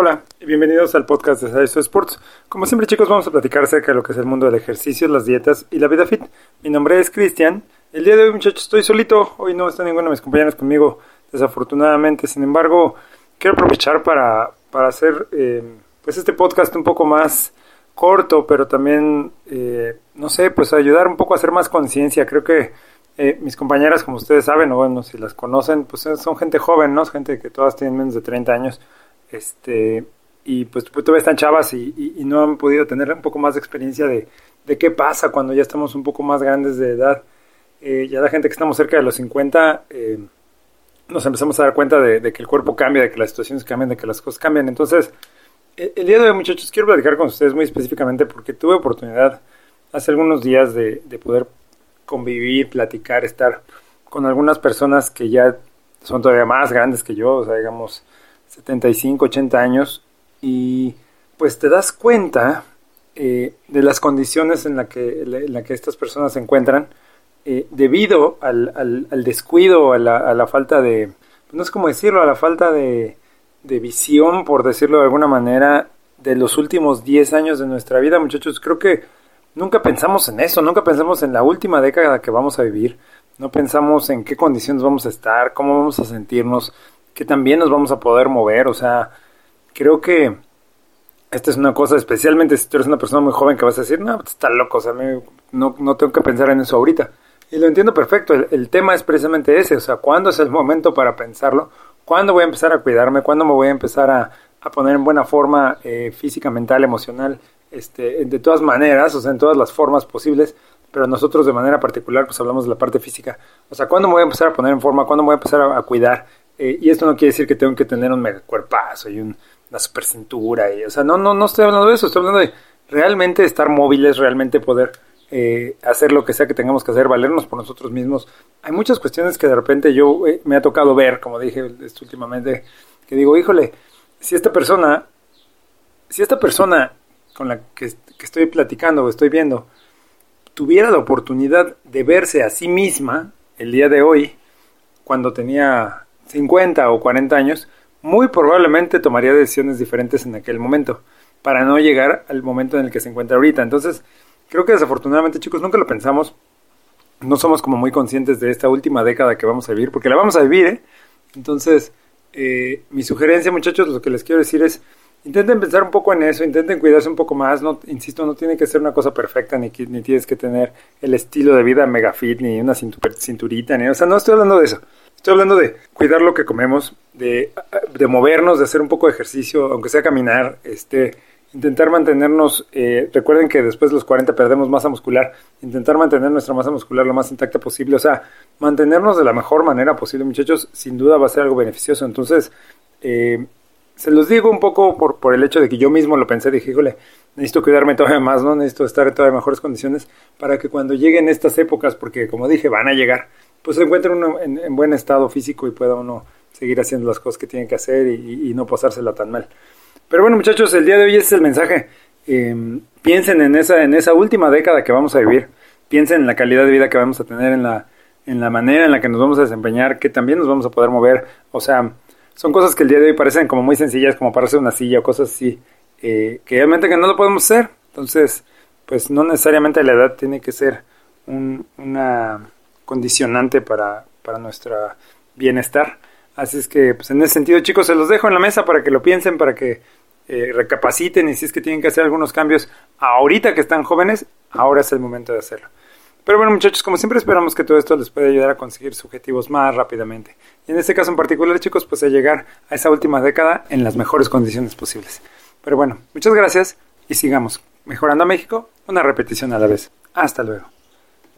Hola y bienvenidos al podcast de Saiso Sports. Como siempre chicos vamos a platicar acerca de lo que es el mundo del ejercicio, las dietas y la vida fit. Mi nombre es Cristian. El día de hoy muchachos estoy solito, hoy no está ninguno de mis compañeros conmigo desafortunadamente. Sin embargo quiero aprovechar para, para hacer eh, pues este podcast un poco más corto, pero también, eh, no sé, pues ayudar un poco a hacer más conciencia. Creo que eh, mis compañeras, como ustedes saben, o bueno, si las conocen, pues son gente joven, ¿no? Gente que todas tienen menos de 30 años este, y pues, pues todavía están chavas y, no han podido tener un poco más de experiencia de, de, qué pasa cuando ya estamos un poco más grandes de edad. Eh, ya la gente que estamos cerca de los 50 eh, nos empezamos a dar cuenta de, que el cuerpo cambia, de que las situaciones cambian, de que las cosas cambian. Entonces, e, el, día de hoy, muchachos, quiero platicar con ustedes muy específicamente porque tuve oportunidad hace algunos días de, de poder convivir, platicar, estar con algunas personas que ya son todavía más grandes que yo, o sea, digamos, 75, 80 años, y pues te das cuenta eh, de las condiciones en la que, la que estas personas se encuentran eh, debido al, al, descuido, a la, a la, falta de, no sé cómo decirlo, a la falta de, de visión, por decirlo de alguna manera, de los últimos 10 años de nuestra vida, muchachos. Creo que nunca pensamos en eso, nunca pensamos en la última década que vamos a vivir, no pensamos en qué condiciones vamos a estar, cómo vamos a sentirnos, que también nos vamos a poder mover. O sea, creo que esta es una cosa, especialmente si tú eres una persona muy joven que vas a decir, no, pues, está loco, o sea, no, no tengo que pensar en eso ahorita. Y lo entiendo perfecto, el, tema es precisamente ese, o sea, ¿cuándo es el momento para pensarlo? ¿Cuándo voy a empezar a cuidarme? ¿Cuándo me voy a empezar a, a poner en buena forma eh, física, mental, emocional? Este, de todas maneras, o sea, en todas las formas posibles, pero nosotros de manera particular pues hablamos de la parte física. O sea, ¿cuándo me voy a empezar a poner en forma? ¿Cuándo me voy a empezar a cuidar? Eh, y esto no quiere decir que tengo que tener un mega cuerpazo y una super cintura. Y, o sea, no, no, no estoy hablando de eso, estoy hablando de realmente estar móviles, realmente poder eh, hacer lo que sea que tengamos que hacer, valernos por nosotros mismos. Hay muchas cuestiones que de repente yo eh, me ha tocado ver, como dije últimamente, que digo, híjole, si esta persona, si esta persona con la que estoy platicando o estoy viendo, tuviera la oportunidad de verse a sí misma el día de hoy, cuando tenía 50 o 40 años, muy probablemente tomaría decisiones diferentes en aquel momento, para no llegar al momento en el que se encuentra ahorita. Entonces, creo que desafortunadamente, chicos, nunca lo pensamos. No somos como muy conscientes de esta última década que vamos a vivir, porque la vamos a vivir, ¿eh? Entonces, eh, mi sugerencia, muchachos, lo que les quiero decir es, intenten pensar un poco en eso, intenten cuidarse un poco más, no, insisto, no tiene que ser una cosa perfecta, ni, ni tienes que tener el estilo de vida mega fit, ni una cinturita, ni, o sea, no estoy hablando de eso. Estoy hablando de cuidar lo que comemos, de, de movernos, de hacer un poco de ejercicio, aunque sea caminar, este, intentar mantenernos, eh, recuerden que después de los 40 perdemos masa muscular, intentar mantener nuestra masa muscular lo más intacta posible, o sea, mantenernos de la mejor manera posible, muchachos, sin duda va a ser algo beneficioso. Entonces, eh, se los digo un poco por, por el hecho de que yo mismo lo pensé, dije, híjole, necesito cuidarme todavía más, ¿no? Necesito estar en todavía mejores condiciones para que cuando lleguen estas épocas, porque como dije, van a llegar, pues se encuentre uno en, buen estado físico y pueda uno seguir haciendo las cosas que tiene que hacer y, no pasársela tan mal. Pero bueno, muchachos, el día de hoy es el mensaje. Em, piensen en esa, en esa última década que vamos a vivir. Piensen en la calidad de vida que vamos a tener, en la, en la manera en la que nos vamos a desempeñar, que también nos vamos a poder mover. O sea, son cosas que el día de hoy parecen como muy sencillas, como pararse una silla o cosas así, eh, que realmente que no lo podemos hacer. Entonces, pues no necesariamente la edad tiene que ser una condicionante para, para nuestro bienestar. Así es que, pues en ese sentido, chicos, se los dejo en la mesa para que lo piensen, para que eh, recapaciten y si es que tienen que hacer algunos cambios ahorita que están jóvenes, ahora es el momento de hacerlo. Pero bueno, muchachos, como siempre esperamos que todo esto les pueda ayudar a conseguir sus objetivos más rápidamente. Y en este caso en particular, chicos, pues a llegar a esa última década en las mejores condiciones posibles. Pero bueno, muchas gracias y sigamos mejorando a México una repetición a la vez. Hasta luego.